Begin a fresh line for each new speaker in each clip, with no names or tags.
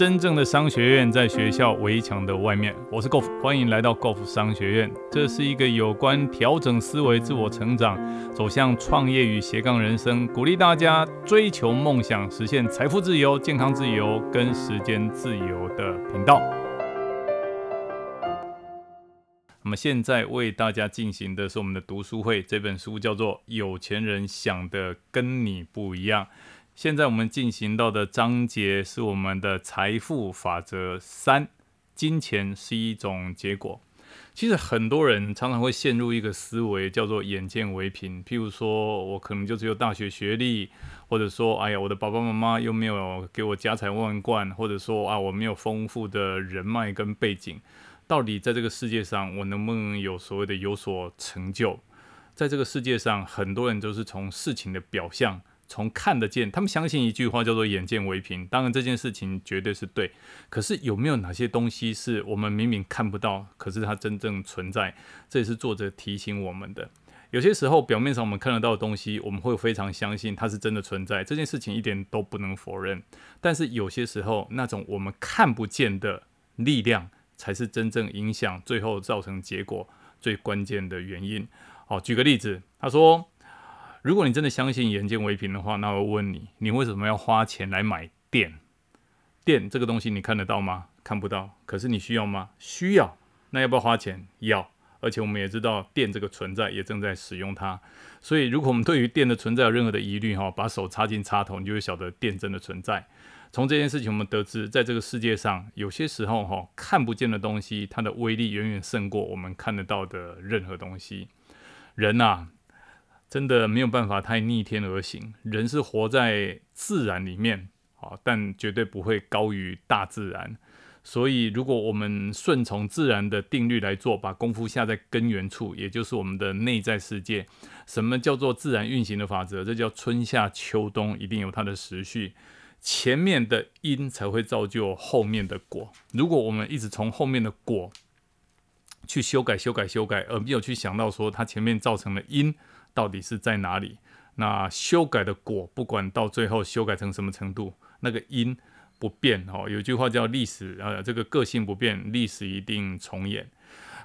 真正的商学院在学校围墙的外面。我是 Golf，欢迎来到 Golf 商学院。这是一个有关调整思维、自我成长、走向创业与斜杠人生，鼓励大家追求梦想、实现财富自由、健康自由跟时间自由的频道。那么现在为大家进行的是我们的读书会，这本书叫做《有钱人想的跟你不一样》。现在我们进行到的章节是我们的财富法则三：金钱是一种结果。其实很多人常常会陷入一个思维，叫做眼见为凭。譬如说，我可能就只有大学学历，或者说，哎呀，我的爸爸妈妈又没有给我家财万贯，或者说啊，我没有丰富的人脉跟背景。到底在这个世界上，我能不能有所谓的有所成就？在这个世界上，很多人都是从事情的表象。从看得见，他们相信一句话叫做“眼见为凭”。当然，这件事情绝对是对。可是，有没有哪些东西是我们明明看不到，可是它真正存在？这也是作者提醒我们的。有些时候，表面上我们看得到的东西，我们会非常相信它是真的存在。这件事情一点都不能否认。但是，有些时候，那种我们看不见的力量，才是真正影响最后造成结果最关键的原因。好，举个例子，他说。如果你真的相信眼见为凭的话，那我问你，你为什么要花钱来买电？电这个东西你看得到吗？看不到。可是你需要吗？需要。那要不要花钱？要。而且我们也知道电这个存在，也正在使用它。所以，如果我们对于电的存在有任何的疑虑，哈，把手插进插头，你就会晓得电真的存在。从这件事情，我们得知，在这个世界上，有些时候，哈，看不见的东西，它的威力远远胜过我们看得到的任何东西。人呐。真的没有办法太逆天而行，人是活在自然里面，好，但绝对不会高于大自然。所以，如果我们顺从自然的定律来做，把功夫下在根源处，也就是我们的内在世界。什么叫做自然运行的法则？这叫春夏秋冬一定有它的时序，前面的因才会造就后面的果。如果我们一直从后面的果去修改、修改、修改，而没有去想到说它前面造成的因。到底是在哪里？那修改的果，不管到最后修改成什么程度，那个因不变哦。有句话叫“历史呃，这个个性不变，历史一定重演”。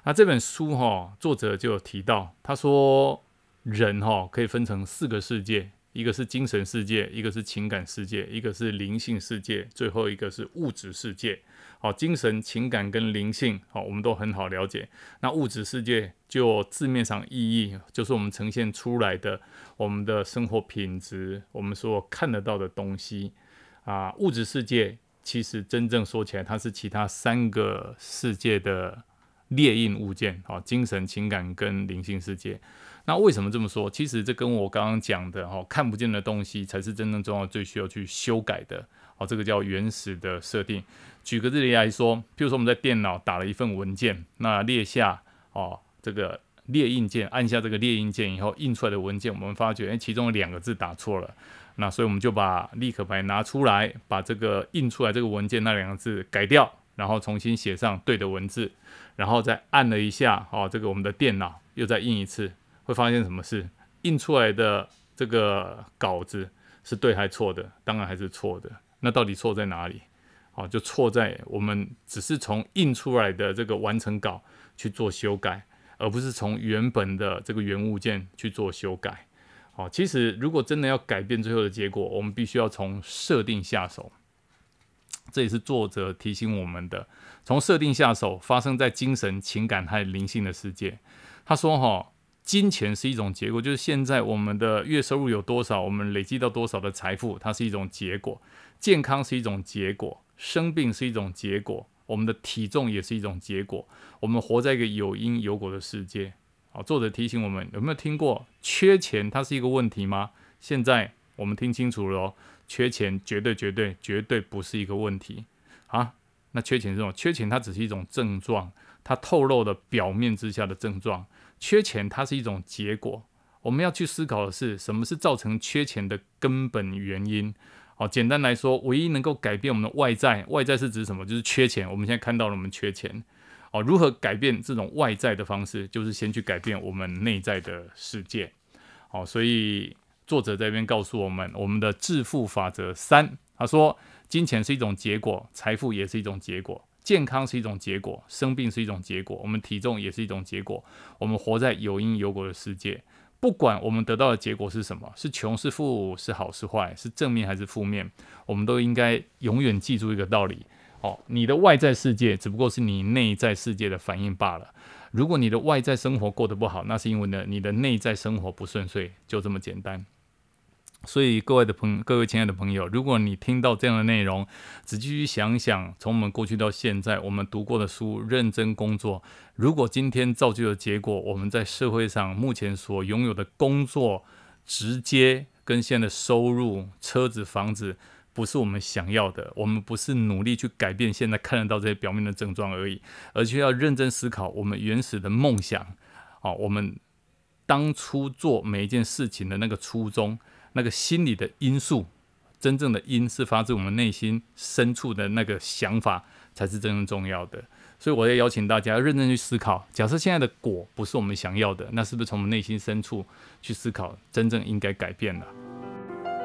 那这本书哈，作者就有提到，他说人哈可以分成四个世界。一个是精神世界，一个是情感世界，一个是灵性世界，最后一个是物质世界。好，精神、情感跟灵性，好，我们都很好了解。那物质世界就字面上意义，就是我们呈现出来的我们的生活品质，我们所看得到的东西啊。物质世界其实真正说起来，它是其他三个世界的列印物件。好，精神、情感跟灵性世界。那为什么这么说？其实这跟我刚刚讲的哈，看不见的东西才是真正重要、最需要去修改的。哦，这个叫原始的设定。举个例子来说，譬如说我们在电脑打了一份文件，那列下哦这个列印键，按下这个列印键以后，印出来的文件，我们发觉哎，其中有两个字打错了。那所以我们就把立可白拿出来，把这个印出来这个文件那两个字改掉，然后重新写上对的文字，然后再按了一下，哦，这个我们的电脑又再印一次。会发现什么事？印出来的这个稿子是对还是错的？当然还是错的。那到底错在哪里？好，就错在我们只是从印出来的这个完成稿去做修改，而不是从原本的这个原物件去做修改。好，其实如果真的要改变最后的结果，我们必须要从设定下手。这也是作者提醒我们的：从设定下手，发生在精神、情感和灵性的世界。他说：“哈。”金钱是一种结果，就是现在我们的月收入有多少，我们累积到多少的财富，它是一种结果；健康是一种结果，生病是一种结果，我们的体重也是一种结果。我们活在一个有因有果的世界。好，作者提醒我们，有没有听过缺钱它是一个问题吗？现在我们听清楚了哦，缺钱绝对绝对绝对不是一个问题啊。那缺钱这种缺钱，它只是一种症状，它透露的表面之下的症状。缺钱，它是一种结果。我们要去思考的是，什么是造成缺钱的根本原因？好，简单来说，唯一能够改变我们的外在，外在是指什么？就是缺钱。我们现在看到了，我们缺钱。好，如何改变这种外在的方式？就是先去改变我们内在的世界。好，所以作者这边告诉我们，我们的致富法则三，他说，金钱是一种结果，财富也是一种结果，健康是一种结果，生病是一种结果，我们体重也是一种结果。我们活在有因有果的世界，不管我们得到的结果是什么，是穷是富，是好是坏，是正面还是负面，我们都应该永远记住一个道理：哦，你的外在世界只不过是你内在世界的反应罢了。如果你的外在生活过得不好，那是因为呢你的内在生活不顺遂，就这么简单。所以，各位的朋，各位亲爱的朋友，如果你听到这样的内容，仔细去想想，从我们过去到现在，我们读过的书，认真工作。如果今天造就的结果，我们在社会上目前所拥有的工作，直接跟现在的收入、车子、房子，不是我们想要的。我们不是努力去改变现在看得到这些表面的症状而已，而且要认真思考我们原始的梦想。好，我们当初做每一件事情的那个初衷。那个心理的因素，真正的因是发自我们内心深处的那个想法，才是真正重要的。所以，我要邀请大家认真去思考：假设现在的果不是我们想要的，那是不是从我们内心深处去思考，真正应该改变了？